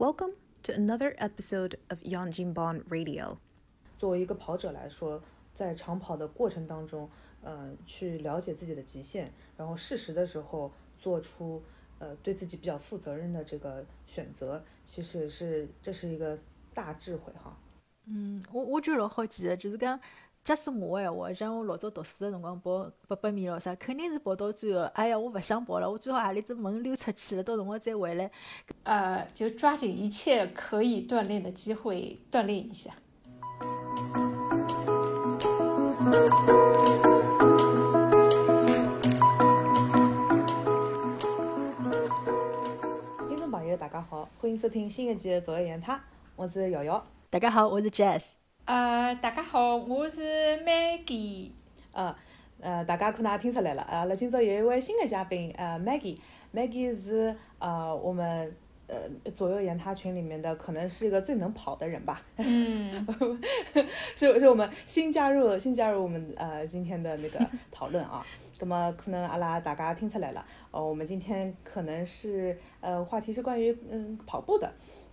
Welcome to another episode of Yang Jinban Radio。作为一个跑者来说，在长跑的过程当中，呃，去了解自己的极限，然后适时的时候做出呃对自己比较负责任的这个选择，其实是这是一个大智慧哈。嗯，我我觉得老好奇的，就是讲。假使我个闲话，像我老早读书个辰光报八百米咯啥，肯定是跑到最后，哎呀，我勿想跑了，我最好何里只门溜出去了，到辰光再回来。呃，就抓紧一切可以锻炼的机会锻炼一下。听众朋友，大家好，欢迎收听新一期的《左右言他》，我是瑶瑶。大家好，我是 Jazz。呃，大家好，我是 Maggie。呃，呃，大家可能也听出来了，阿拉今朝有一位新的嘉宾，呃，Maggie。Maggie 是呃我们呃左右言他群里面的，可能是一个最能跑的人吧。嗯。是是我们新加入新加入我们呃今天的那个讨论啊。那么可能阿拉大家听出来了，哦，我们今天可能是呃话题是关于嗯跑步的。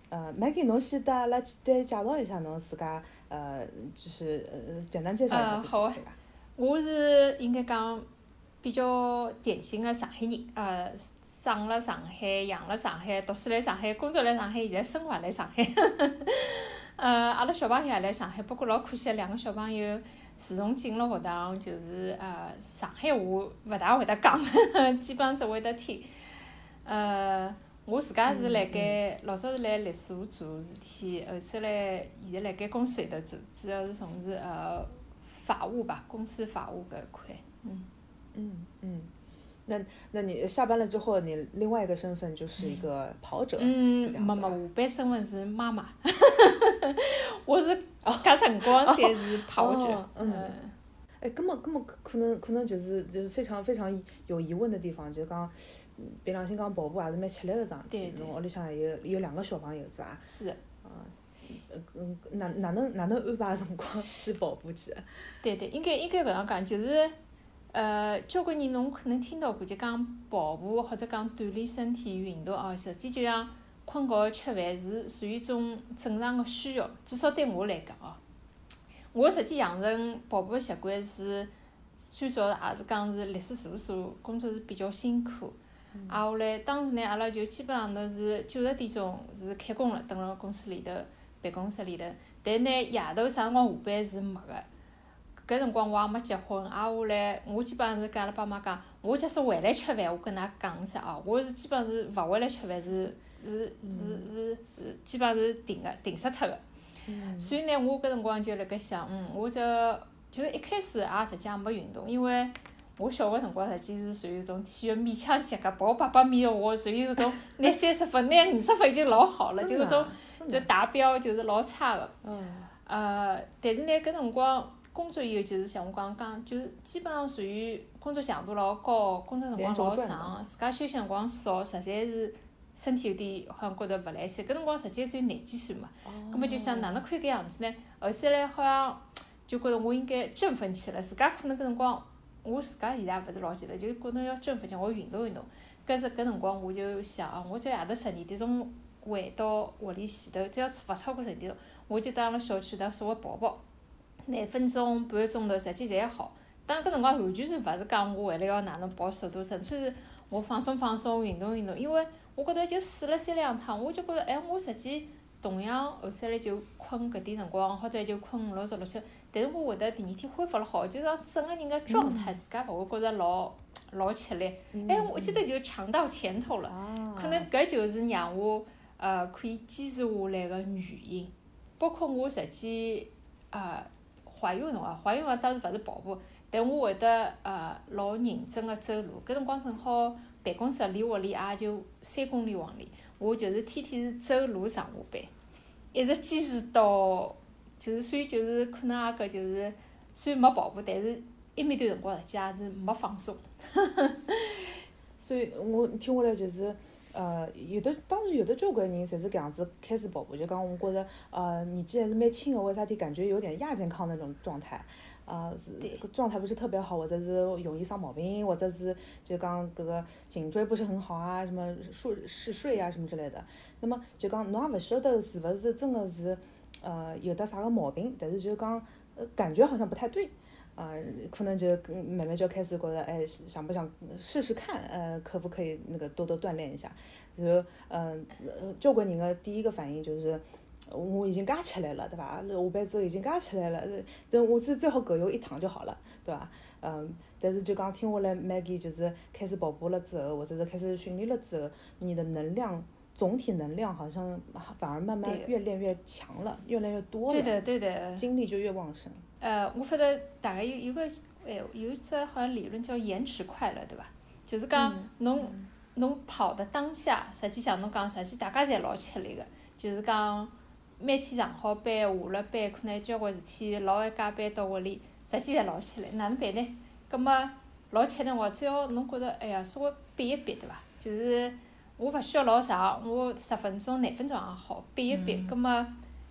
呃，Maggie，侬先得阿拉简单介绍一下侬自家。呃，就是呃，简单介绍一下自己可以吧？我是应该讲比较典型的上海人，呃，生了上海，养了上海，读书来上海，工作来上海，现在生活也来上海。呃，阿拉小朋友也来上海，不过老可惜，两个小朋友自从进了学堂，就是呃，上海话勿大会得讲，基本上只会得听，呃。我自家是辣盖老早是辣律所做事体，后首来现在辣盖公司里头做，主要是从事呃法务吧，公司法务搿一块。嗯嗯嗯，那那你下班了之后，你另外一个身份就是一个跑者。嗯，没没，下班身份是妈妈。我是搿辰光才是跑者。嗯。哎，搿么搿么可能可能就是就是非常非常有疑问的地方，就是讲。凭良心讲，跑步也是蛮吃力个桩事体。侬屋里向有有两个小朋友是伐？是。嗯，嗯，哪哪能哪能安排辰光去跑步去？对对，应该应该搿样讲，就是，呃，交关人侬可能听到过，就讲跑步或者讲锻炼身体运动哦，实际就像困觉吃饭是属于一种正常个需要，至少对我来讲哦。我实际养成跑步个习惯是，最早也是讲是律师事务所工作是比较辛苦。啊，后来当时呢，阿拉就基本上头是九十点钟是开工了，蹲辣公司里头办公室里头。但呢，夜头啥辰光下班是没个。搿辰光我也没结婚，啊，下来我基本上是跟阿拉爸妈讲，我假使回来吃饭，我跟㑚讲一声哦，我是基本上是勿回来吃饭，是是是是是，基本上是定个定死脱个。所以呢，我搿辰光就辣盖想，嗯，我这就是一开始也实际也没运动，因为。我小个辰光，实际是属于一种体育勉强及格，跑八百米个我，属于搿种 拿三十分、拿五十分已经老好了，就搿种就达标就是老差个。呃，但是呢，搿辰光工作以后，就是像我刚刚讲，就是基本上属于工作强度老高，工作辰光老长，自家休息辰光少，实在是身体有点好像觉着勿来三。搿辰光实际只有廿几岁嘛，葛末就想哪能可以搿样子呢？后首来好像就觉着我应该振奋起来，自家可能搿辰光。我自家现在也勿是老记得，就觉着要振奋起我运动运动。搿是搿辰光我就想哦，我只要夜头十二点钟回到屋里前头，只要勿超过十二点钟，我就到阿拉小区头稍微跑跑，廿分钟半个钟头，实际侪好。但搿辰光完全是勿是讲我为了要哪能跑速度，纯粹是我放松放松，运动运动。因为我觉着就试了三两趟，我就觉着哎，我实际同样后首来就困搿点辰光，或者就困五六十六七。但是我会得第二天恢复了好，就讲整个人个状态自家勿会觉着老老吃力。哎，我记得就尝到甜头了，可能搿就是让我呃可以坚持下来个原因。包括我实际呃怀孕辰光，怀孕辰光当时勿是跑步，但我会得呃老认真个走路。搿辰光正好办公室离屋里也就三公里往里，我就是天天是走路上下班，一直坚持到。就是所以就是可能也搿就是虽然没跑步，但是一面段辰光实际也是没放松。所以我听下来就是，呃，有的当然有的交关人侪是搿样子开始跑步，就讲我觉着，呃，年纪还是蛮轻个，为啥体感觉有点亚健康那种状态？啊是状态不是特别好，或者是容易生毛病，或者是就讲搿个颈椎不是很好啊，什么睡嗜睡啊什么之类的。那么就讲侬也勿晓得是勿是真个是呃有的啥个毛病，但是就讲呃感觉好像不太对。啊，可能就慢慢就开始觉得，哎，想不想试试看？呃，可不可以那个多多锻炼一下？然后，嗯，呃，交关人的第一个反应就是，我已经加起来了，对吧？下班之后已经加起来了，等我最最好狗游一趟就好了，对吧？嗯，但是就刚听下来，Maggie 就是开始跑步了之后，或者是开始训练了之后，你的能量总体能量好像反而慢慢越练越强了，越来越多了，对的，对的。精力就越旺盛。呃，我发觉大概有有个哎，有一只好像理论叫延迟快乐，对伐？就是讲侬侬跑的当下，实际像侬讲实际大家侪老吃力个，就是讲每天上好班下了班，可能交关事体老晚加班到屋里，实际侪老吃力，哪能办呢？葛么老吃力话，只要侬觉着哎呀，稍微憋一憋，对伐？就是我勿需要老长，我十分钟、廿分钟也好，憋一憋，葛末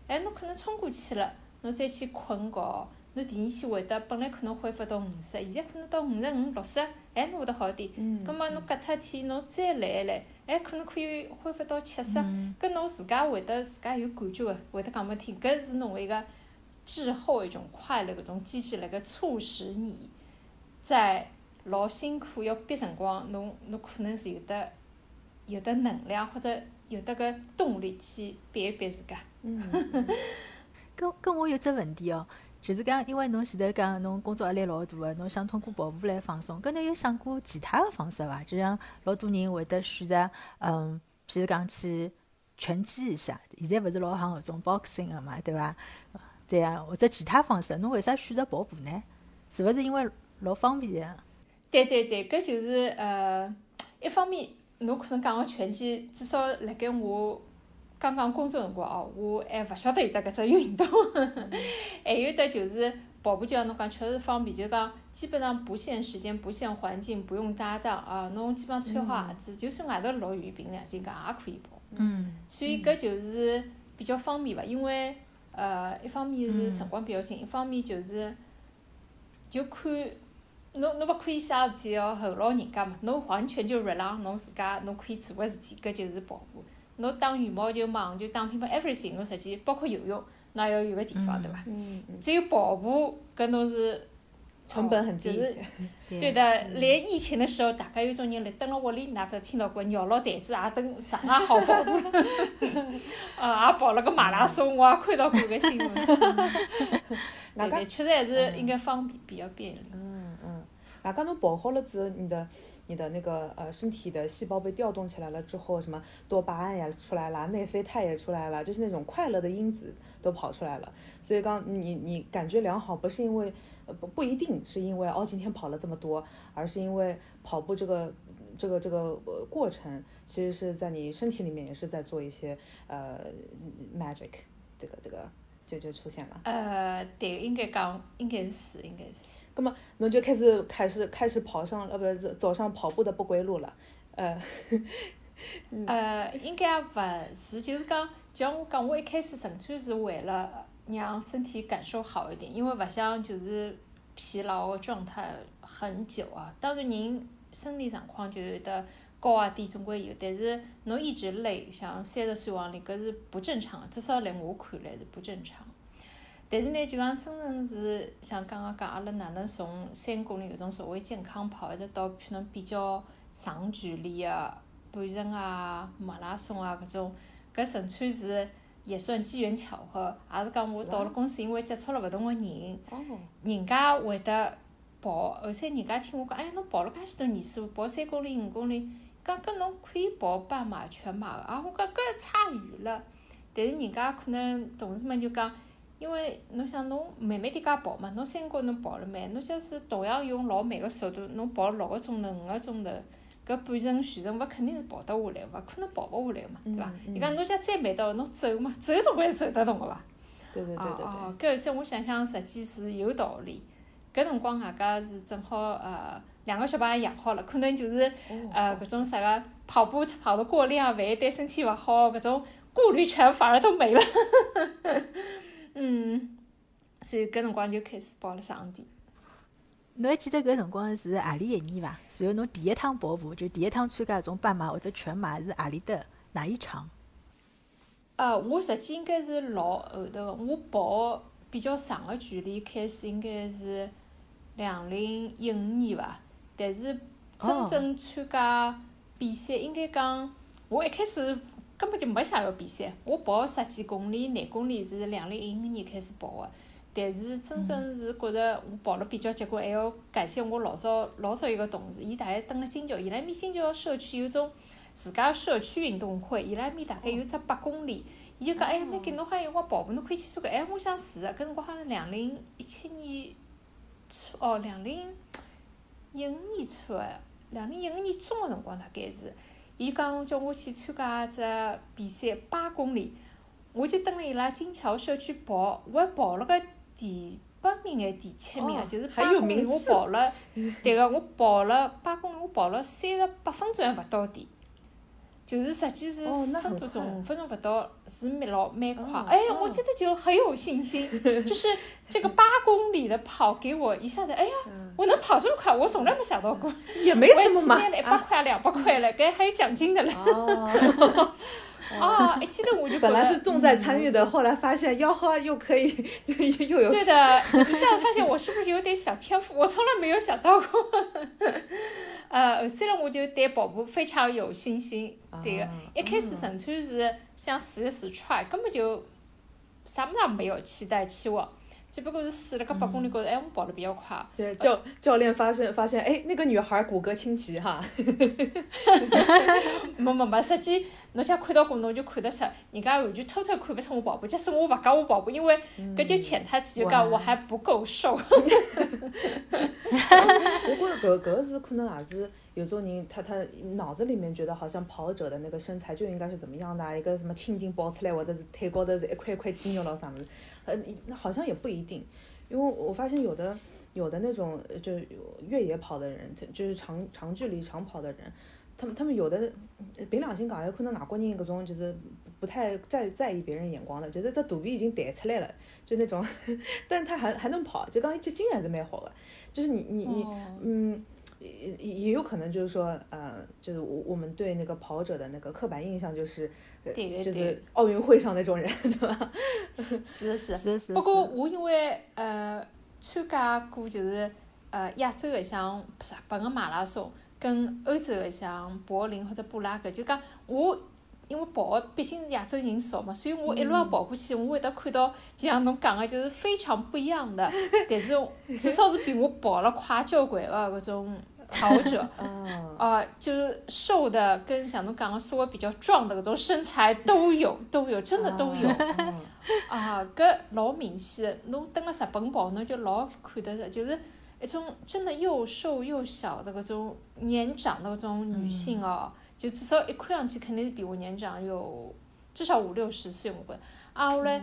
哎，侬可能冲过去了。侬再去困觉，侬第二天会得本来可能恢复到五十，现在可能到五十五、六十，哎，侬会得好点。嗯葛末侬隔脱天侬再来一来，哎，可能可以恢复到七十，搿侬自家会得自家有感觉个，会得讲拨听，搿是侬一个滞后一种快乐搿种机制辣盖促使你在老辛苦要憋辰光，侬侬可能是有得有得能量或者有得个动力去逼一逼自家。嗯。跟跟我有只问题哦，就是讲，因为侬前头讲侬工作压力老大个，侬想通过跑步来放松，搿侬有想过其他个方式伐？就像老多人会得选择，嗯，譬如讲去拳击一下，现在勿是老行搿种 boxing 个嘛，对伐？对啊，或者其他方式，侬为啥选择跑步呢？是勿是因为老方便啊？对对对，搿就是呃，一方面侬可能讲个拳击，至少辣盖我刚刚工作辰光哦，我还勿晓得有得搿只运动。还有得就是跑步，就像侬讲，确实方便，就讲基本上不限时间、不限环境，不用搭档啊，侬基本上穿好鞋子，就算外头落雨，凭良心讲也可以跑。嗯所以搿就是比较方便伐，因为呃，一方面是辰光比较紧，一方面就是就看侬侬勿可以啥事体要候牢人家嘛，侬完全就 rely 侬自家侬可以做个事体，搿就是跑步。侬打羽毛球、网球、打乒乓，everything 侬实际包括游泳，那要有个地方对伐？只有跑步搿侬是成本很低。就是 对的，连疫情的时候，大家有种人辣蹲辣屋里，㑚勿是听到过，摇牢台子也蹲上也好跑步了，啊，也跑了个马拉松，我也看到过搿新闻。对对，确实还是应该方便，比较便利。嗯嗯，外加侬跑好了之后，你的你的那个呃身体的细胞被调动起来了之后，什么多巴胺也出来了，内啡肽也出来了，就是那种快乐的因子都跑出来了。所以刚你你感觉良好，不是因为呃不不一定是因为哦今天跑了这么多，而是因为跑步这个这个这个呃过程，其实是在你身体里面也是在做一些呃 magic，这个这个就就出现了。呃，对，应该讲，应该是，应该是。那么侬就开始开始开始跑上呃不是走上跑步的不归路了，呃 呃，应该也勿是，就是讲，像我讲，我一开始纯粹是为了让身体感受好一点，因为勿想就是疲劳个状态很久啊。当然人生理状况就有得高啊低总归有，但是侬一直累，像三十岁往里，搿是不正常的，至少辣我看来是不正常。但是呢，就讲真正是像刚刚讲，阿拉哪能从三公里搿种所谓健康跑，一直到可能比较长距离个半程啊、马拉松啊搿种，搿纯粹是也算机缘巧合，也是讲我到了公司，因为接触了勿同个人，哦。人家会得跑，而且人家听我讲，哎呀，侬跑了介许多年数，跑三公里、五公里，讲搿侬可以跑半马、全马个，啊，我讲搿差远了。但是人家可能同事们就讲，因为侬想侬慢慢点介跑嘛，侬三公里侬跑了慢，侬假使同样用老慢个速度，侬跑六个钟头、五个钟头，搿半程、全程，勿肯定是跑得下来，勿可能跑勿下来个嘛，对伐？嗯伊讲侬讲再慢到侬走嘛，走总归是走得动个伐？对对对对对，搿事体我想想，实际是有道理。搿辰光外加是正好呃两个小朋友养好了，可能就是哦呃搿种啥个跑步跑得过量，万一对身体勿好，搿种顾虑全反而都没了。嗯，所以搿辰光就开始跑了场地。侬还记得搿辰光是何里一年伐？然后侬第一趟跑步，就第一趟参加搿种半马或者全马是何里的哪一场？呃，我实际应该是老后头个，我跑比较长个距离开始应该是两零一五年伐，但是真正参加比赛应该讲，我一开始根本就没想要比赛，我跑十几公里、廿公里是两零一五年开始跑个。但是真正是觉着我跑了比较结棍，还要感谢我老早老早一个同事，伊大概蹲辣金桥，伊拉埃面金桥社区有种自家社区运动会，伊拉埃面大概有只八公里，伊就讲哎呀，Maggie 侬还有辰光跑步，侬可以去参加。哎，我想试个，搿辰光好像两零一七年初，哦，两零一五年初，两零一五年中个辰光大概是，伊讲叫我去参加只比赛八公里，我就蹲了伊拉金桥社区跑，我还跑了个。第八名还第七名啊，就是八公里我跑了，对个，我跑了八公里，我跑了三十八分钟还勿到底，就是实际是四分多钟，五分钟勿到，是蛮老蛮快。哎，我记得就很有信心，就是这个八公里的跑给我一下子，哎呀，我能跑这么快，我从来没想到过。也没什么嘛。我一百块两百块了，该还有奖金的嘞。哦，一记得我就本来是重在参与的，后来发现吆喝又可以，又有对的，一下子发现我是不是有点小天赋？我从来没有想到过。呃，后三了我就对跑步非常有信心，对个，一开始纯粹是想试一试 try，根本就啥么子也没有期待期望。只不过是试了个八公里，觉着哎，我跑得比较快。对，教教练发现发现，哎，那个女孩骨骼清奇哈。没 没没，实际侬想看到过，侬就看得出，人家完全偷偷看不出我跑步。即使我勿讲我跑步，因为搿就潜台词就讲我还不够瘦。我觉着搿搿是可能也是有时候你，他他脑子里面觉得好像跑者的那个身材就应该是怎么样的，一个什么青筋爆出来，或者是腿高头是一块一块肌肉咯啥物事。呃，那好像也不一定，因为我发现有的有的那种就越野跑的人，就是长长距离长跑的人，他们他们有的凭良心讲，有可能外国人搿种就是不太在在意别人眼光的，就是这肚皮已经弹出来了，就那种，但是他还还能跑，就刚一接近还是蛮好的，就是你你你嗯。也也有可能就是说，呃，就是我我们对那个跑者的那个刻板印象就是，就是奥运会上那种人，对吧？是是是是。不过我因为呃参加过就是呃亚洲的像日本的马拉松，跟欧洲的像柏林或者布拉格，就讲我。因为跑毕竟是亚洲人少嘛，所以我一路上跑过去，我会得看到，就像侬讲的，就是非常不一样的，但是至少是比我跑了快交关的搿种跑者，啊，就是瘦的跟像侬讲的稍微比较壮的搿种身材都有，都有，真的都有，啊，搿老明显，侬登了日本跑，侬就老看得着，就是一种真的又瘦又小的搿种年长的搿种女性哦。就至少一看上去肯定是比我年长有至少五六十岁，我觉着。啊，后来，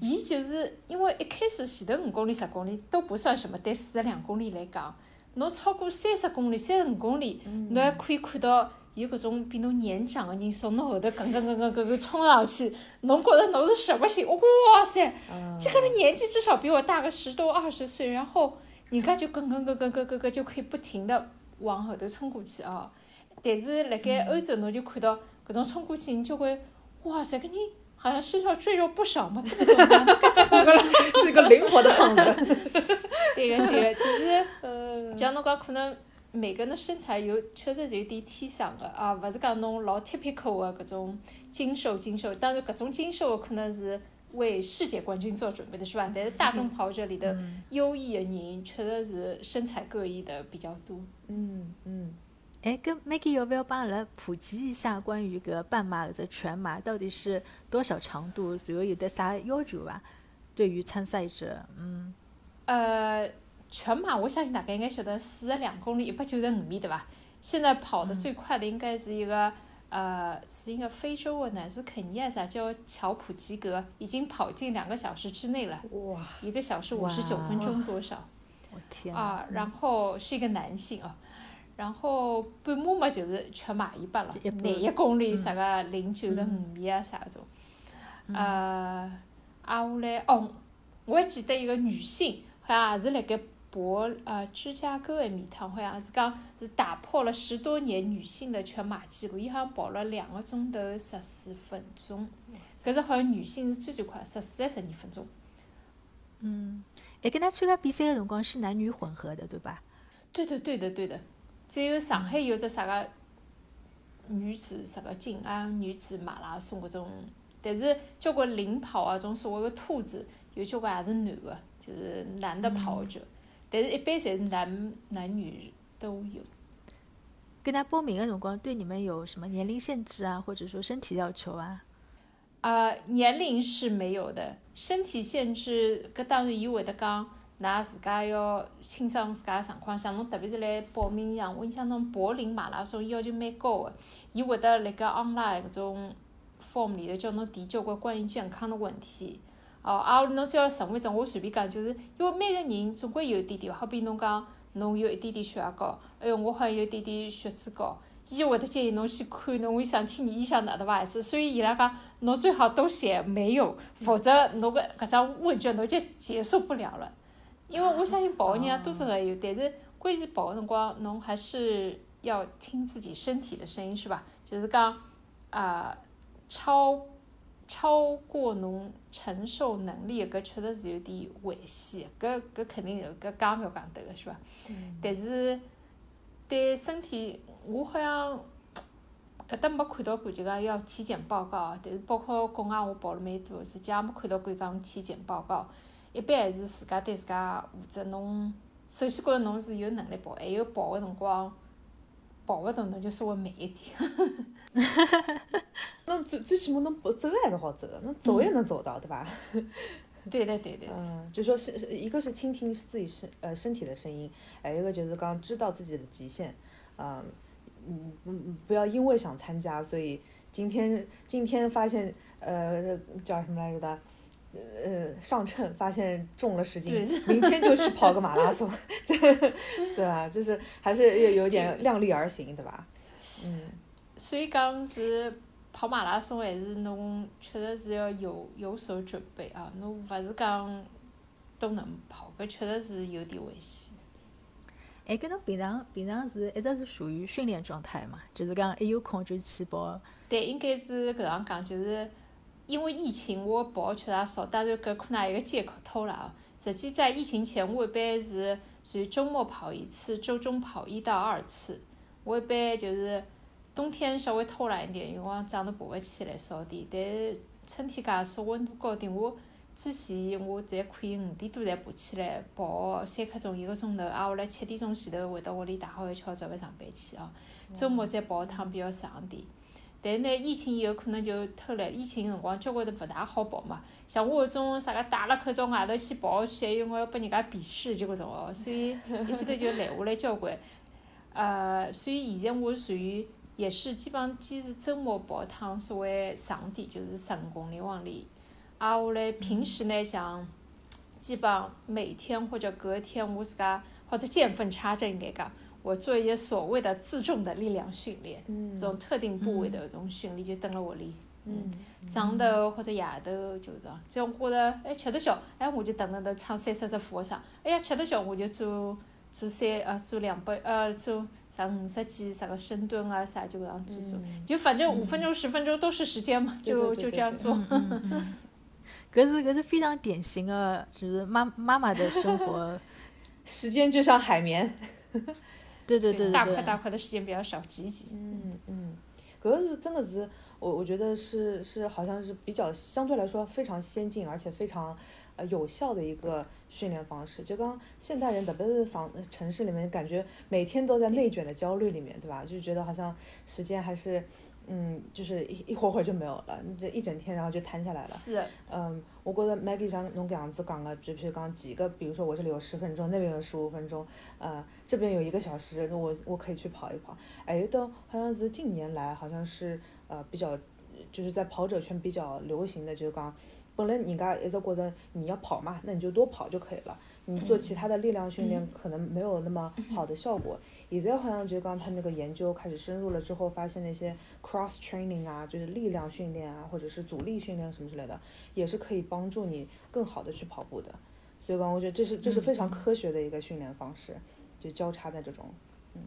伊就是因为一开始前头五公里、十公里都不算什么，对四十两公里来讲，侬超过三十公里、三十五公里，侬还可以看到有搿种比侬年长的人从侬后头跟跟跟跟跟跟冲上去，侬觉着侬是什么心？哇塞，这个人年纪至少比我大个十多二十岁，然后人家就跟跟跟跟跟跟跟就可以不停的往后头冲过去啊。但是辣盖欧洲，侬就看到搿种冲过去，你就会，哇塞，搿人好像身上赘肉不少嘛，这个怎么搿就 是一个灵活的胖子。对个对个，就是，像侬讲，可能每个人的身材有确实是有点天生的啊，勿是讲侬老 typical 的搿种精瘦精瘦。当然，搿种精瘦可能是为世界冠军做准备的，是吧？但是大众跑者里头优异的人，确实是身材各异的比较多。嗯嗯。哎，跟 Maggie 要不要帮我来普及一下关于个半马或者全马到底是多少长度，随后有的啥要求伐？对于参赛者，嗯。呃，全马我相信大家应该晓得，四十两公里，一百九十五米，对吧？现在跑的最快的应该是一个，呃，是一个非洲的呢，是肯尼亚噻叫乔普吉格，已经跑进两个小时之内了。哇！一个小时五十九分钟多少？我天！啊，然后是一个男性啊。然后半马嘛，就是全马一百了，廿一公里啥个零九十五米啊啥种，呃，啊下来哦，我还记得一个女性，好像也是辣盖跑呃芝加哥埃面趟，好像是讲是打破了十多年女性的全马记录，伊好像跑了两个钟头十四分钟，搿是好像女性是最最快，十四还十二分钟。嗯，哎，跟他参加比赛的辰光是男女混合的，对吧？对的，对的，对的。只有上海有只啥个女子啥个静安女子马拉松搿种，但是交关领跑啊，种所谓个兔子，有交关也是男个，就是男的跑者，但是一般侪是男男女都有。跟他报名的辰光，对你们有什么年龄限制啊，或者说身体要求啊？啊，年龄是没有的，身体限制搿当然伊会得讲，㑚自家要清爽自家个状况，像侬特别是来报名一样，我印象中柏林马拉松要求蛮高个，伊会得辣盖 online 搿种 form 里头叫侬提交关关于健康的问题。哦，啊，侬只要成为种，我随便讲，就是因为每个人总归有一点点，好比侬讲侬有一点点血压高，哎哟，我好像有一点点血脂高，伊会得建议侬去看侬，我想听你医生哪能回事，所以伊拉讲侬最好都写没有，否则侬搿搿张问卷侬就结束不了了。因为我相信跑个人也多少也有，但是关键跑个辰光，侬还是要听自己身体的声音，是吧？就是讲啊，超超过侬承受能力搿确实是有点危险，搿搿肯定有，搿讲勿要讲得个是伐？但是对身体，我好像搿搭没看到过，就讲要体检报告啊。但是包括国外我跑了蛮多，实际也没看到过讲体检报告。一般还是自家对自家负责，侬首先觉着侬是有能力跑，还有跑个辰光跑勿动，侬就稍微慢一点。侬最最起码侬跑走还是好走的，侬走也能走到，对吧？对的，对的。嗯，就说是是一个是倾听自己身呃身体的声音，还有一个就是刚知道自己的极限，嗯嗯嗯，不要因为想参加，所以今天今天发现呃叫什么来着的，呃上秤发现重了十斤，明天就去跑个马拉松，对吧？就是还是有有点量力而行，对吧？嗯。所以讲是跑马拉松，还是侬确实是要有有所准备啊！侬勿是讲都能跑，搿确实是有点危险。哎，搿侬平常平常是一直是属于训练状态嘛？就是讲一有空就去跑。对，应该是搿样讲，就是因为疫情，我跑确实也少，当然搿可能也有个借口偷懒啊。实际在疫情前，我一般是属于周末跑一次，周中跑一到二次。我一般就是。冬天稍微偷懒一点，因为早上爬勿起来少点。但是春天介暑温度高点，我之前我侪可以五点多才爬起来跑三刻钟一个钟头，挨下来七点钟前头回到屋里打好一敲准备上班去哦。周末再跑一趟比较长点。但是呢，疫情以后可能就偷懒，疫情辰光交关都勿大好跑嘛。像我搿种啥个戴了口罩外头去跑去，还有我要拨人家鄙视就搿种哦，所以一记头就懒下来交关。呃，所以现在我属于。也是基本上坚持周末跑一趟稍微长点，就是十五公里往里。啊，我来平时呢，像基本上每天或者隔天，我自家或者见缝插针应该讲，我做一些所谓的自重的力量训练，这种特定部位的这种训练就等了我练。嗯。上头或者夜头就是讲，只要我觉着哎吃得消，哎我就蹲辣头唱三四十俯卧撑，哎呀吃得消我就做做三呃做两百呃做。啥五十几啥个深蹲啊啥就搿样子做，就反正五分钟十分钟都是时间嘛，就就这样做。搿是搿是非常典型的，就是妈妈妈的生活，时间就像海绵。对对对对。大块大块的时间比较少，挤挤。嗯嗯，搿是真的是，我我觉得是是好像是比较相对来说非常先进，而且非常呃有效的一个。训练方式，就刚现代人，特别是房城市里面，感觉每天都在内卷的焦虑里面，对吧？就觉得好像时间还是，嗯，就是一一会儿会儿就没有了，这一整天然后就瘫下来了。是。嗯，我觉得 Maggie 像侬搿样子讲的，就比如讲几个，比如说我这里有十分钟，那边有十五分钟，呃，这边有一个小时，那我我可以去跑一跑。还有的好像是近年来好像是呃比较，就是在跑者圈比较流行的，就是讲。本来人家一直觉得你要跑嘛，那你就多跑就可以了。你做其他的力量训练可能没有那么好的效果。现在好像就讲他那个研究开始深入了之后，发现那些 cross training 啊，就是力量训练啊，或者是阻力训练什么之类的，也是可以帮助你更好的去跑步的。所以讲，我觉得这是这是非常科学的一个训练方式，就交叉的这种，嗯。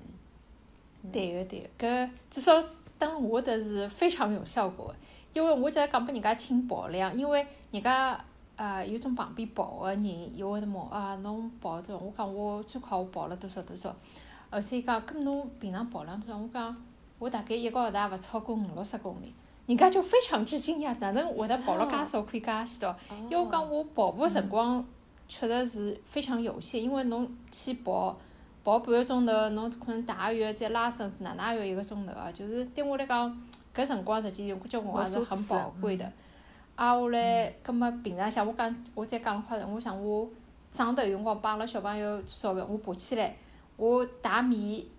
对个对个，搿至少等我的是非常有效果，因为我在讲拨人家听跑量，因为人家呃有种旁边跑个人，又会得问啊侬跑多少？我讲我最快我跑了多少多少，后头伊讲搿侬平常跑量多少？我讲我大概一个号头也勿超过五六十公里，人家就非常之惊讶，哪能会得跑了介少可以介许多？因为我讲我跑步辰光确实是非常有限，因为侬去跑。跑半个钟头，侬可能打个月再拉伸，哪哪要一个钟头啊？就是对我来讲，搿辰光实际有交关也是很宝贵的。啊，我来，葛末平常像我讲，我再讲快点，我想我早头有辰光帮阿拉小朋友做早饭，我爬起来，我打米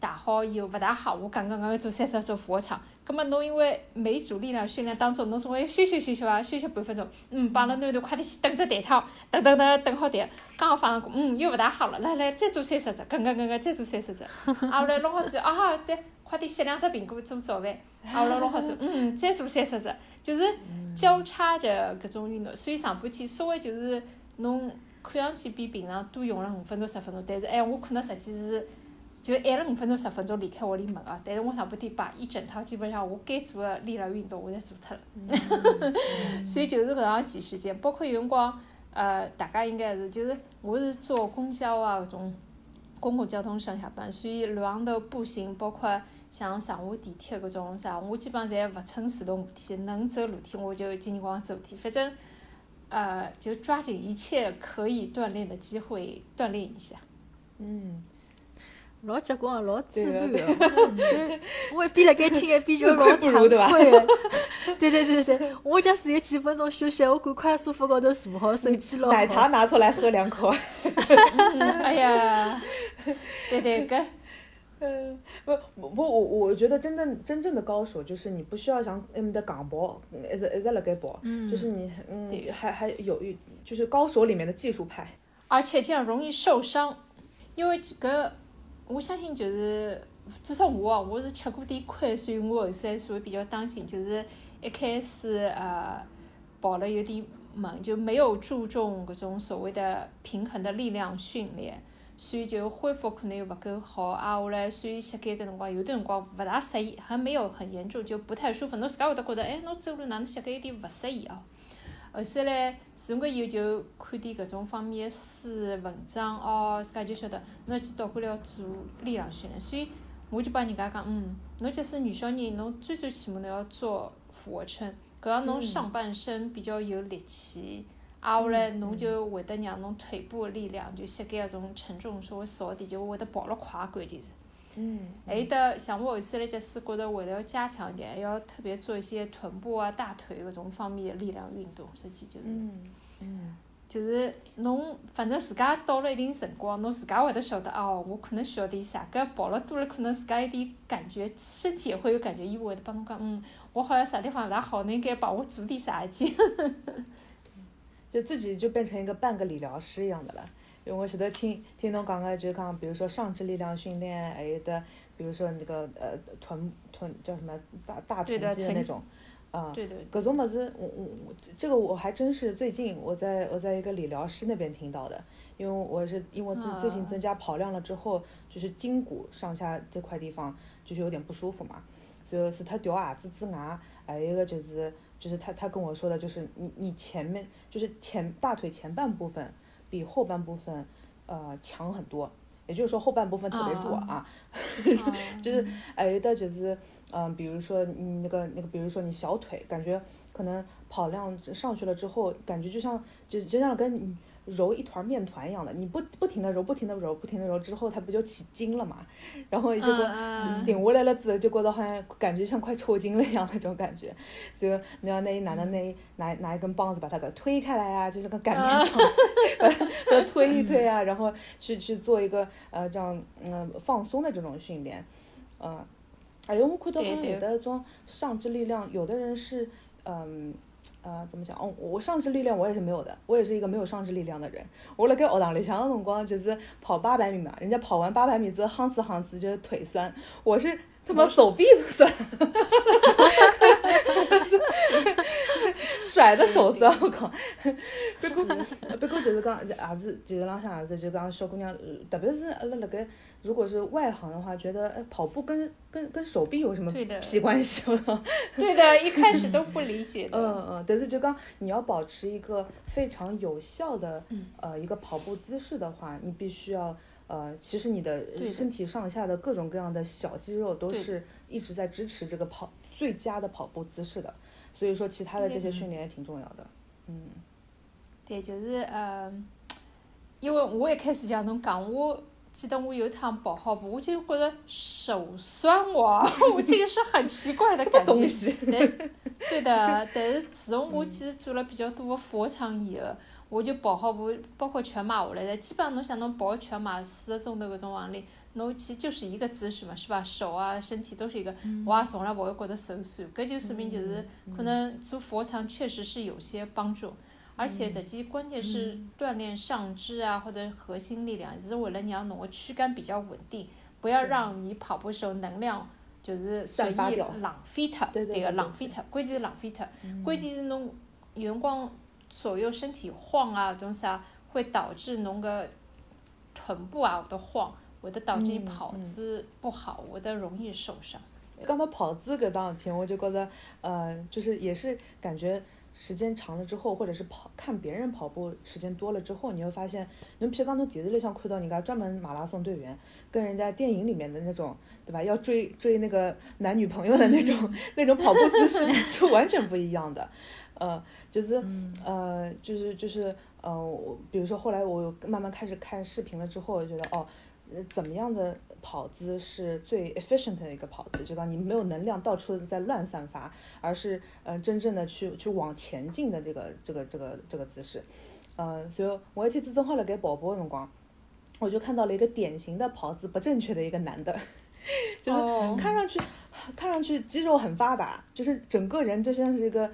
打好以后勿大好，我刚刚刚做三十做俯卧撑。葛末侬因为每组力量训练当中，侬总归休息休息伐？休息半分钟。嗯，帮了囡头快点去蹬只弹窗，蹬蹬蹬蹬好弹，刚好放上过。嗯，又勿大好了，来来再做三十只，跟跟跟跟再做三十只。啊，后来弄好之后，啊对，快点切两只苹果做早饭。啊，后来弄好之后，嗯，再做三十只，就是交叉着搿种运动。所以上半天稍微就是侬看上去比平常多用了五分钟十分钟，但是哎，我可能实际是。就晚了五分钟十分钟离开屋里门啊！但是我上半天把一整套基本上我该做的力量运动我侪做脱了，所以就是搿样挤时间。包括有辰光，呃，大家应该是就是我是坐公交啊搿种公共交通上下班，所以路上头步行，包括像上下地铁搿种啥，我基本上侪勿乘自动扶梯，能走楼梯我就尽光走楼梯，反正呃就抓紧一切可以锻炼的机会锻炼一下。嗯。老结棍个，老自律个，我一边辣盖听一边就老惭愧个。对对对对对，我假使有几分钟休息，我赶快沙发高头坐好，手机捞好。奶茶拿出来喝两口。哎呀，对对搿，嗯，不不我我觉得真正真正的高手就是你不需要像那么的港跑，一直一直辣盖跑，就是你嗯还还有一就是高手里面的技术派。而且这样容易受伤，因为这个。我相信就是，至少我哦，我是吃过点亏，所以我后生所以比较当心，就是一开始呃跑了有点猛，就没有注重各种所谓的平衡的力量训练，所以就恢复可能又勿够好啊。后来所以膝盖搿辰光有的辰光勿大适宜，还没有很严重，就不太舒服。侬自家会得觉得，哎，侬走路哪能膝盖有点勿适宜哦。后首来，自从以后就看点搿种方面的书文章哦，自家就晓得，侬要去倒过来要做力量训练。所以我就帮人家讲，嗯，侬即使女小人，侬最最起码侬要做俯卧撑，搿样侬上半身比较有力气，挨下来侬就会得让侬腿部的力量，就膝盖搿种承重稍微少点，就会得跑了快，关键是。嗯，还有得像我后首来，假使觉得会得要加强一点，还要特别做一些臀部啊、大腿搿种方面的力量运动，实际就是，嗯，就是侬反正自家到了一定辰光，侬自家会得晓得哦，我可能需要点啥，搿跑了多了，可能自家有点感觉，身体也会有感觉，伊会得帮侬讲，嗯，我好像啥地方勿大好，侬应该帮我做点啥事体，就自己就变成一个半个理疗师一样的了。因为我前头听听侬讲个，就讲比如说上肢力量训练，还有的，比如说那个呃臀臀叫什么大大臀肌的那种，啊，搿种物事，我我我这个我还真是最近我在我在一个理疗师那边听到的，因为我是因为最最近增加跑量了之后，就是筋骨上下这块地方就是有点不舒服嘛，所以是他掉牙子之外，还有一个就是就是他他跟我说的就是你你前面就是前大腿前半部分。比后半部分，呃，强很多。也就是说，后半部分特别弱啊，就是哎有的就是，嗯，比如说你那个那个，比如说你小腿，感觉可能跑量上去了之后，感觉就像就就像跟。揉一团面团一样的，你不不停的揉，不停的揉，不停的揉之后，它不就起筋了嘛？然后结果顶过来了之后，就觉得好像感觉像快抽筋了一样那种感觉。就你要那一男的那拿拿一根棒子把它给推开来啊，就是个擀面杖，把它推一推啊，然后去去做一个呃这样嗯放松的这种训练，嗯，哎呦我看到好像有的种上肢力量，有的人是嗯呃，怎么讲？哦，我上肢力量我也是没有的，我也是一个没有上肢力量的人。我辣盖学堂里向的辰光就是跑八百米嘛，人家跑完八百米之后夯哧夯哧就是腿酸，我是他妈手臂都酸，甩的手酸，我靠！不过 不过就是讲，也是其实浪向也是就讲小姑娘，特别是阿拉辣盖如果是外行的话，觉得哎跑步跟跟跟手臂有什么屁关系？对的，一开始都不理解的。嗯嗯，但是就刚你要保持一个非常有效的嗯呃一个跑步姿势的话，你必须要呃，其实你的身体上下的各种各样的小肌肉都是一直在支持这个跑最佳的跑步姿势的，所以说其他的这些训练也挺重要的。嗯对，就是呃，因为我一开始像侬讲，我记得我有一趟跑好步，我就觉得手酸哇，我这个是很奇怪的。东西？但对的，但是自从我其实做了比较多的俯卧撑以后，我就跑好步，包括全马下来的，基本上侬想侬跑全马四个钟头搿种往里，侬其实就是一个姿势嘛，是吧？手啊，身体都是一个，我也从来不会觉得手酸，搿就说明就是可能做俯卧撑确实是有些帮助。而且实际关键是锻炼上肢啊，或者核心力量，是为了让侬的躯干比较稳定，不要让你跑步时候能量就是随意浪费脱，对对对对浪费脱，关键是浪费脱，关键是侬有辰光左右身体晃啊，种啥会导致侬个臀部啊会得晃，会得导致跑姿不好，我的容易受伤。讲到跑姿搿桩事体，我就觉得，呃，就是也是感觉时间长了之后，或者是跑看别人跑步时间多了之后，你会发现，侬譬如讲从电视里向看到人家专门马拉松队员，跟人家电影里面的那种，对吧？要追追那个男女朋友的那种 那种跑步姿势是完全不一样的，呃，就是呃，就是就是呃，我比如说后来我慢慢开始看视频了之后，我觉得哦。呃，怎么样的跑姿是最 efficient 的一个跑姿？就当你没有能量到处在乱散发，而是呃真正的去去往前进的这个这个这个这个姿势。呃，所以我一天子正好辣盖跑步的辰光，我就看到了一个典型的跑姿不正确的一个男的，就是哦看上去看上去肌肉很发达，就是整个人就像是一个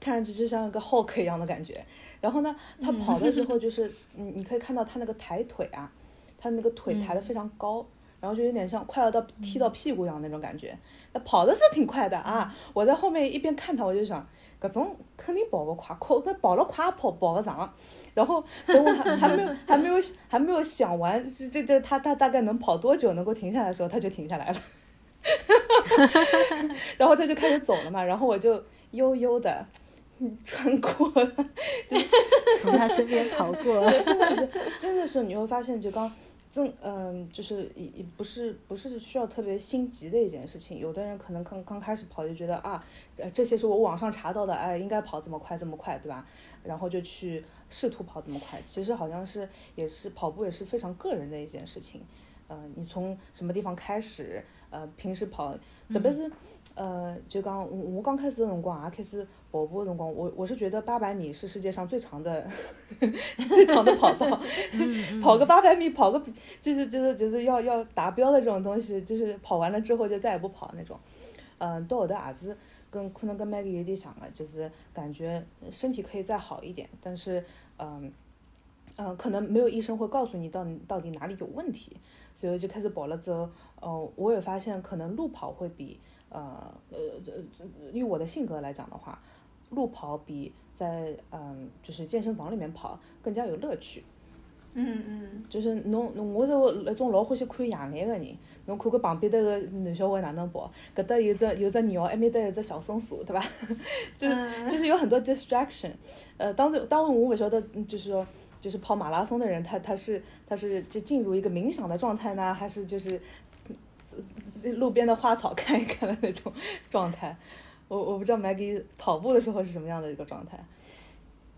看上去就像一个 Hulk 一样的感觉。然后呢，他跑的时候 就是，嗯，你可以看到他那个抬腿啊，他那个腿抬得非常高，然后就有点像快要到踢到屁股一样那种感觉。那跑的是挺快的啊，我在后面一边看他，我就想，搿种肯定跑不快，可搿跑了快跑跑不上。然后等我还还没有还没有还没有想完，这这这他他大概能跑多久能够停下来的时候，他就停下来了。然后他就开始走了嘛，然后我就悠悠的穿过了，从他身边跑过。真的是真的是你会发现，就刚嗯，就是也也不是不是需要特别心急的一件事情。有的人可能刚刚开始跑就觉得啊，呃这些是我网上查到的，哎，应该跑这么快这么快，对吧？然后就去试图跑这么快。其实好像是也是跑步也是非常个人的一件事情。呃，你从什么地方开始？呃，平时跑，特别是呃，就刚我我刚开始的辰光也开始跑步的辰光，我我是觉得八百米是世界上最长的 最长的跑道，跑个八百米，跑个就是就是就是要要达标的这种东西，就是跑完了之后就再也不跑那种。嗯，到后头也是跟可能跟 Maggie 有点像的，就是感觉身体可以再好一点，但是嗯嗯，可能没有医生会告诉你到到底哪里有问题，所以就开始跑了之后，呃，我也发现可能路跑会比呃呃呃，以我的性格来讲的话，路跑比在嗯就是健身房里面跑更加有乐趣。嗯嗯，就是侬侬我是那种老欢喜看野眼个人，侬看看旁边头个男小孩哪能跑，搿搭有只有只鸟，埃面搭有只小松鼠，对伐？就是嗯就是有很多 distraction。呃，当时当然我勿晓得，嗯就是说就是跑马拉松的人，他他是他是就进入一个冥想的状态呢，还是就是嗯路边的花草看一看的那种状态？我我不知道 Maggie 跑步的时候是什么样的一个状态。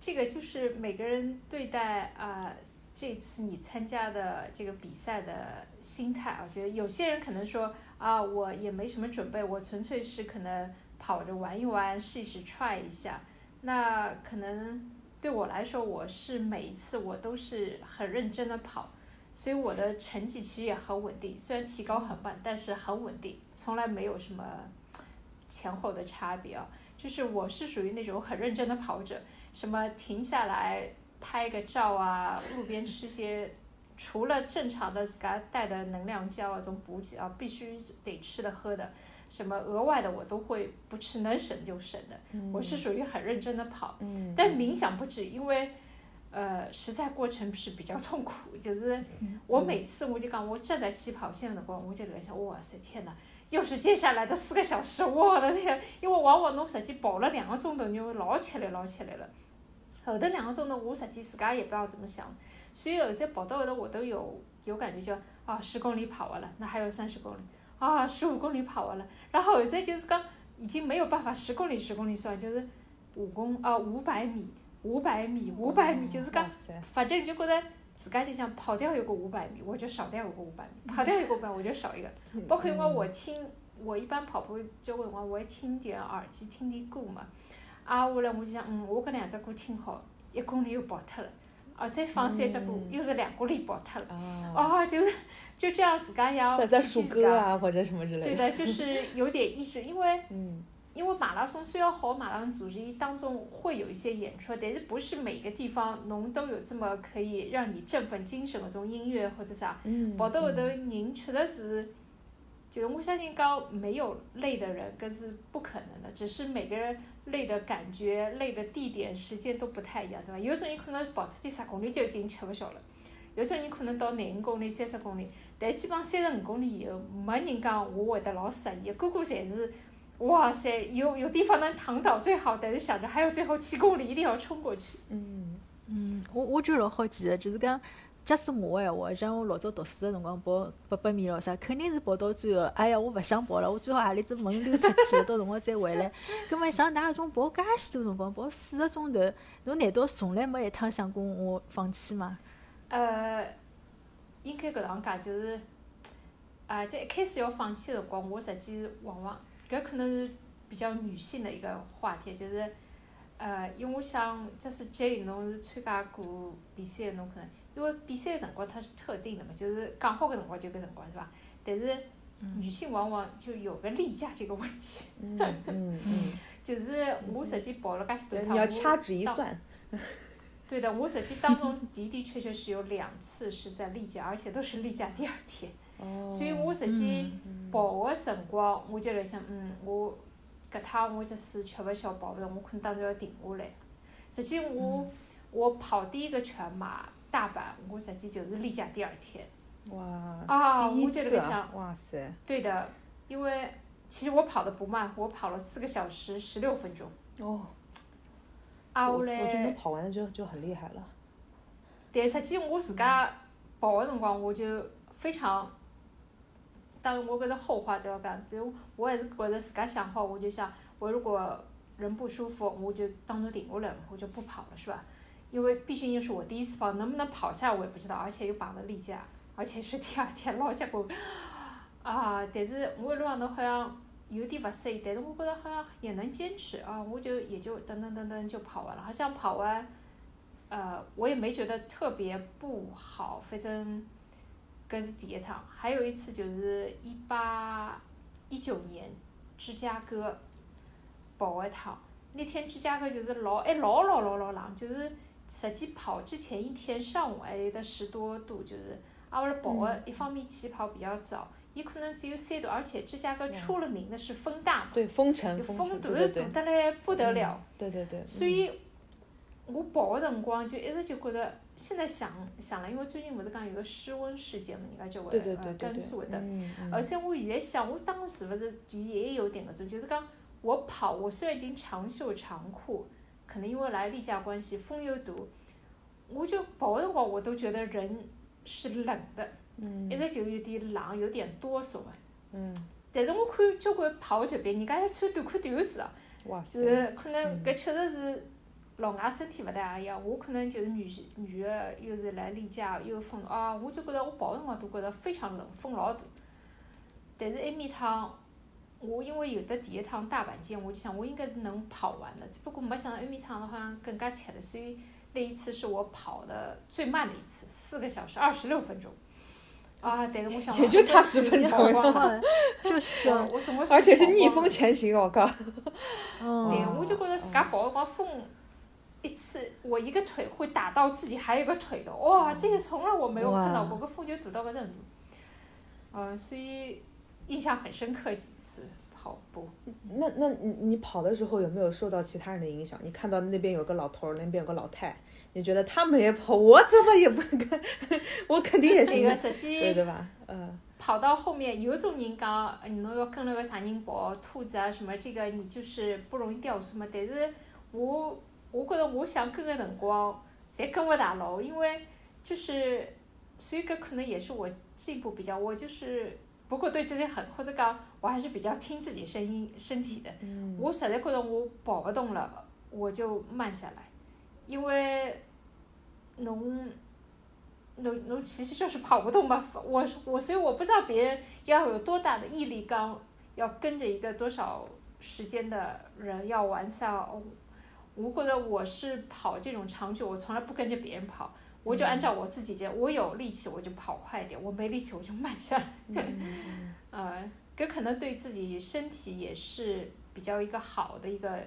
这个就是每个人对待啊、这次你参加的这个比赛的心态，我觉得有些人可能说啊，我也没什么准备，我纯粹是可能跑着玩一玩，试一试 try 一下。那可能对我来说，我是每一次我都是很认真的跑，所以我的成绩其实也很稳定，虽然提高很慢，但是很稳定，从来没有什么前后的差别啊。就是我是属于那种很认真的跑者，什么停下来拍个照啊，路边吃些除了正常的自家带的能量胶啊，这种补给啊，必须得吃的喝的，什么额外的我都会不吃，能省就省的。我是属于很认真的跑，嗯，但冥想不止，因为。呃，实在过程是比较痛苦，就是我每次我就讲，我站在起跑线的辰光，我就在想，哇塞，天哪，又是接下来的四个小时，我的天！因为往往侬实际跑了两个钟头，你会老吃力老吃力了。后头两个钟头，我实际自家也不知道怎么想，所以有些跑到后头，我都有有感觉，就啊，十公里跑完了，那还有三十公里，啊，十五公里跑完了，然后后头就是讲，已经没有办法十公里十公里算，就是五公啊五百米。五百米，五百米就是讲，反正就觉得自家就想跑掉一个五百米，我就少掉一个五百米；跑掉一个五百，我就少一个。包括因为我听，我一般跑步交关辰光，我会听点耳机，听点歌嘛。啊，下来我就想，嗯，我搿两只歌听好，一公里又跑脱了，啊，再放三只歌，又是两公里跑脱了。哦，就是就这样，自家要在在数歌啊，或者什么之类的。对的，就是有点意识，因为。因为马拉松虽然好，马拉松组织当中会有一些演出，但是不是每个地方侬都有这么可以让你振奋精神的种音乐或者啥。跑到后头人确实是，就是我相信讲没有累的人，搿是不可能的。只是每个人累的感觉、累的地点、时间都不太一样，对伐？有种人可能跑出去十公里就已经吃勿消了，有种人可能到廿五公里、三十公里，但基本上三十五公里以后，没人讲我会得老适意，个个侪是。哇塞，有有地方能躺倒最好，但是想着还有最后七公里一定要冲过去。嗯嗯，我我就老好奇的，就是讲，假使我闲话，像我老早读书个辰光跑八百米咯啥，肯定是跑到最后，哎呀，我勿想跑了，我最好何里只门溜出去，到辰光再回来。葛末像㑚搿种跑介许多辰光，跑四个钟头，侬难道从来没一趟想过我放弃吗？呃，应该搿能讲，就是，啊，在一开始要放弃的辰光，我实际往往。搿可能是比较女性的一个话题，就是，呃，因为我想，假使 J 侬是参加过比赛，侬可能，因为比赛个辰光它是特定的嘛，就是讲好个辰光就搿辰光是伐？但是女性往往就有个例假这个问题。嗯嗯嗯。就是我实际跑了介许多趟，你要掐指一算。对的，我实际当中的的确确是有两次是在例假，而且都是例假第二天。所以我实际跑个辰光，我就辣想，嗯，我搿趟我就是吃勿消，跑勿动，我可能当然要停下来。实际我我跑第一个全马大阪，我实际就是例假第二天。哇！啊，我就辣盖想，哇塞！对的，因为其实我跑的不慢，我跑了四个小时十六分钟。哦。啊，我嘞。我觉得跑完就就很厉害了。但实际我自家跑个辰光，我就非常。当然，我搿是后话，就要讲，就我还是觉着自家想好，我就想，我如果人不舒服，我就当做停下来了，我就不跑了，是吧？因为毕竟又是我第一次跑，能不能跑下我也不知道，而且又绑了例假，而且是第二天老结果，啊！但是我路上头好像有点勿适应，但是我觉得好像也能坚持啊，我就也就噔噔噔噔就跑完了，好像跑完，呃，我也没觉得特别不好，反正。搿是第一趟，还有一次就是一八一九年芝加哥跑一趟，那天芝加哥就是老哎老老老老冷，就是实际跑之前一天上午还有得十多度，就是啊，我拉跑个一方面起跑比较早，伊可能只有三度，而且芝加哥出了名的是风大嘛，对，风城，风大是大得来不得了，对对对，所以我跑的辰光就一直就觉得。现在想想了，因为最近勿是讲有个失温事件嘛，人家就会呃甘肃会得，而且我现在想，我当时勿是就也有点搿种，就是讲我跑，我虽然已经长袖长裤，可能因为来例假关系，风又大，我就跑的辰光我都觉得人是冷的，一直就有点冷，有点哆嗦嗯。但是我看交关跑级别，人家还穿短裤短袖子啊，就是可能搿确实是。老外身体勿大一样，我可能就是女女的，又是来例假，又风啊，我就觉着我跑个辰光都觉着非常冷，风老大。但是埃面趟，我因为有的第一趟大阪见，我就想我应该是能跑完的，只不过没想到埃面趟好像更加吃力，所以那一次是我跑的最慢的一次，四个小时二十六分钟。啊，但是我想也就差十分钟 就 是我哦，我总归而且是逆风前行，我靠！对，嗯，我就觉着自家跑辰光风一次，我一个腿会打到自己还有一个腿的，哇，这个从来我没有看到过，哇个风就堵到个程度。呃，所以印象很深刻几次跑步。那那你你跑的时候有没有受到其他人的影响？你看到那边有个老头儿，那边有个老太，你觉得他们也跑，我怎么也不敢？我肯定也这行的，个实际对对吧？嗯跑到后面，有种人讲，你侬要跟那个啥人跑，兔子啊什么，这个你就是不容易掉速嘛。但是我我觉着我想跟个辰光，侪跟勿大牢，因为就是，所以搿可能也是我进步比较，我就是不过对自己很，或者讲我还是比较听自己声音身体的。嗯我实在觉得我跑不动了，我就慢下来，因为侬侬侬其实就是跑不动嘛。我我所以我不知道别人要有多大的毅力，刚要跟着一个多少时间的人要完赛哦。我觉得我是跑这种长距，我从来不跟着别人跑，我就按照我自己这，我有力气我就跑快一点，我没力气我就慢下来。嗯呃，这可能对自己身体也是比较一个好的一个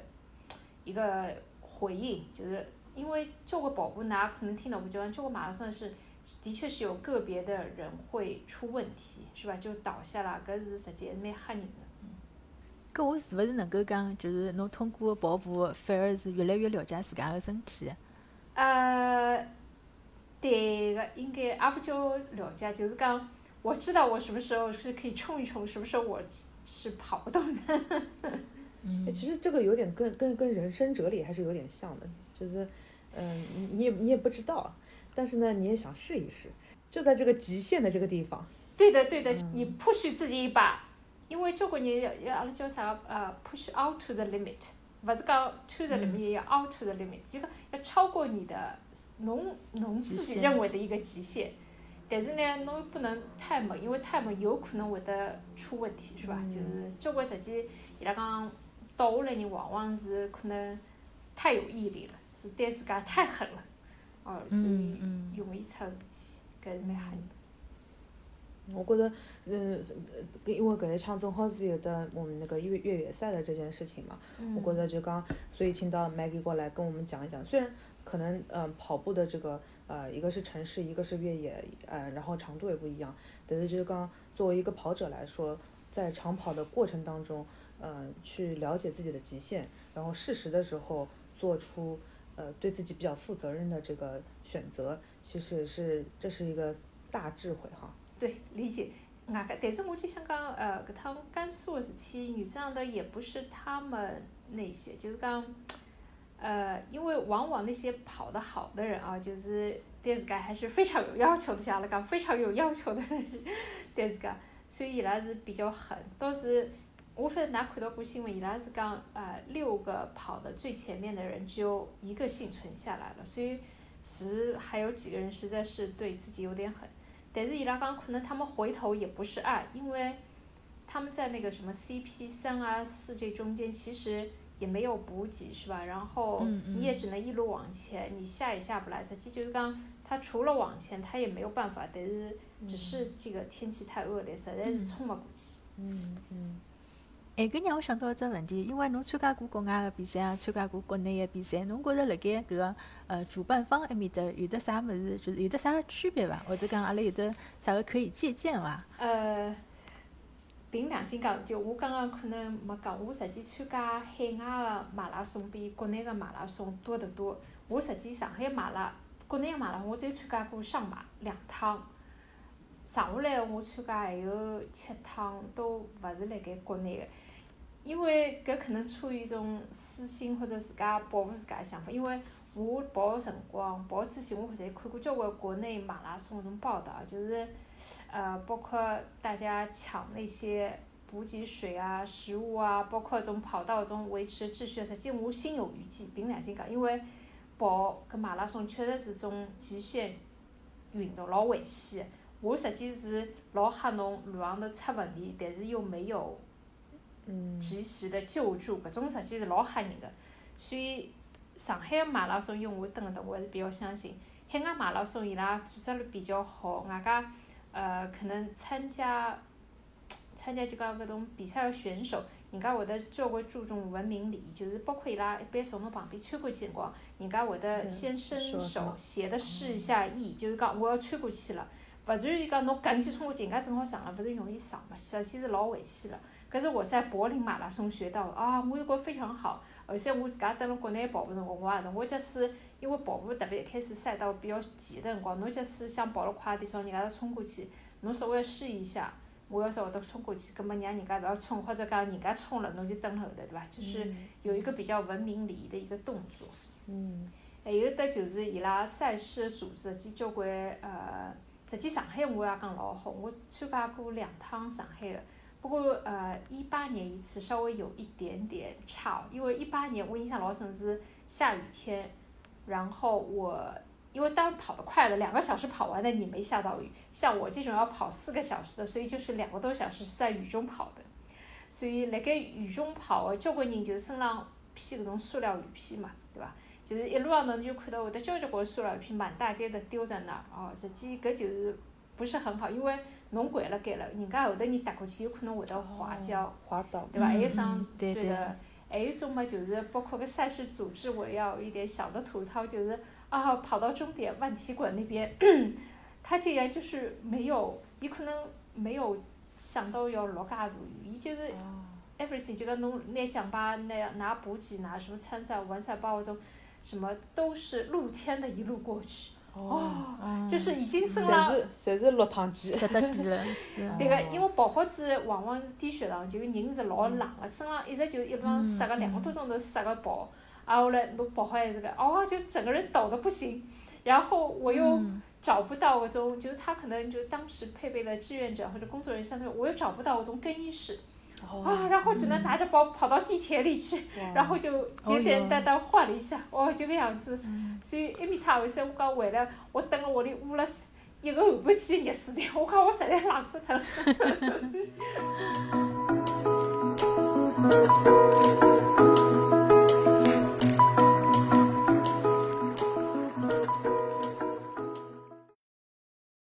一个回应，就是因为做过跑步，呢可能听到不就做过马拉松是，的确是有个别的人会出问题，是吧？就倒下了，搿是实际还是蛮吓人的。搿我是勿是能够讲，就是侬通过跑步，反而是越来越了解自家个身体？呃，对个，应该也不叫了解，就是讲我知道我什么时候是可以冲一冲，什么时候我是跑不动的。嗯其实这个有点跟跟跟人生哲理还是有点像的，就是，嗯，你你也你也不知道，但是呢，你也想试一试，就在这个极限的这个地方，对的，对的，你 push 自己一把，因为交关人要要阿拉叫啥呃 push out to the limit，勿是讲 to the limit，也要 out to the limit，就讲要超过你的侬侬自己认为的一个极限。但是呢，侬又不能太猛，因为太猛有可能会得出问题，是吧？就是交关实际伊拉讲倒下来人往往是可能太有毅力了，是对自家太狠了，哦，所以容易出事体，搿是蛮吓人的。我觉得，嗯，呃因为搿一场正好是有的我们那个越越野赛的这件事情嘛，嗯我觉得就刚，所以请到 Maggie 过来跟我们讲一讲。虽然可能呃跑步的这个呃一个是城市，一个是越野，呃然后长度也不一样，但是就是刚作为一个跑者来说，在长跑的过程当中，呃去了解自己的极限，然后适时的时候做出呃对自己比较负责任的这个选择，其实是这是一个大智慧哈。对，理解。外加，但是我就想讲，呃，搿趟甘肃的事体，原则上头也不是他们那些，就是讲，呃，因为往往那些跑得好的人啊，就是对自家还是非常有要求的，像阿拉讲非常有要求的人，对自家，所以伊拉是比较狠。倒是我反正㑚看到过新闻，伊拉是讲，呃，六个跑的最前面的人，只有一个幸存下来了，所以是还有几个人实在是对自己有点狠。但是伊拉讲可能他们回头也不是爱，因为他们在那个什么 CP 三啊四这中间其实也没有补给是吧？然后你也只能一路往前，你下也下不来。实际就是讲他除了往前，他也没有办法，但是只是这个天气太恶劣，实在是冲不过去。嗯嗯哎，搿让我想到一只问题，因为侬参加过国外个比赛啊，参加过国内个比赛，侬觉着辣盖搿个呃主办方埃面搭有得啥物事，就是有得啥个区别伐？或者讲阿拉有得啥个可以借鉴伐？呃，凭良心讲，就我刚刚可能没讲，我实际参加海外个马拉松比国内个马拉松多得多。我实际上海马拉，国内个马拉松我只参加过上马两趟，剩下来我参加还有七趟，都勿是辣盖国内个。因为搿可能出于一种私心或者自家保护自家个想法，因为我跑个辰光，跑之前我侪看过交关国内马拉松搿种报道，就是呃，包括大家抢那些补给水啊、食物啊，包括种跑道中维持秩序，实际我心有余悸。凭良心讲，因为跑搿马拉松确实是种极限运动，老危险。我实际是老吓侬路上头出问题，但是又没有及时的救助，搿种实际是老吓人个。所以上海个马拉松，因为我蹲搿搭，我还是比较相信。海外马拉松伊拉组织了比较好，外加呃，可能参加参加就讲搿种比赛个选手，人家会得交关注重文明礼仪，就是包括伊拉一般从侬旁边穿过去辰光，人家会得先伸手，斜的示一下意，就是讲我要穿过去了。勿然伊讲侬赶紧冲过去，人家正好上了，勿是容易上嘛？实际是老危险了。搿是我在柏林马拉松学到啊，我又觉非常好。而且我自家蹲辣国内跑步辰光，我也是，我假使因为跑步特别一开始赛道比较挤的辰光，侬假使想跑了快点，朝人家头冲过去，侬稍微试一下，我要是会得冲过去，葛末让人家勿要冲，或者讲人家冲了，侬就蹲后头，对伐？就是有一个比较文明礼仪的一个动作。嗯。还有得就是伊拉赛事组织及交关呃。实际上海我也讲老好，我参加过两趟上海个，不过呃一八年一次稍微有一点点差，因为一八年我印象老深是下雨天，然后我因为当时跑得快的，两个小时跑完的你没下到雨，像我这种要跑四个小时的，所以就是两个多小时是在雨中跑的，所以辣盖雨中跑个交关人就身上披搿种塑料雨披嘛，对伐？就是一路上侬就看到会得交交关塑料雨披满大街的丢在那儿哦，实际搿就是不是很好，因为侬掼了盖了，人家后头人踏过去有可能会得滑跤，滑倒，对伐？还有种对的，还有种嘛，就是包括个赛事组织，我要一点小的吐槽，就是啊，跑到终点万体馆那边，他竟然就是没有，伊可能没有想到要落介大雨，伊就是 everything，就讲侬拿奖牌、拿拿补给、拿什么参赛完赛包搿种。什么都是露天的，一路过去，哦，就是已经升了。侪是落汤鸡。搿搭低了，对个，因为跑好子往往是低血糖，就人是老冷个，身上一直就一路上塞个两个多钟头塞个跑，啊后来侬跑好还是个，哦，就整个人抖得不行，然后我又找不到搿种，就是他可能就当时配备了志愿者或者工作人员相对，我又找不到搿种更衣室。啊，然后只能拿着包跑到地铁里去，然后就简简单单换了一下，哦，就个样子。所以埃面他后生我讲回来，我等了屋里捂了一个后半天的热死的，我讲我实在冷死脱了。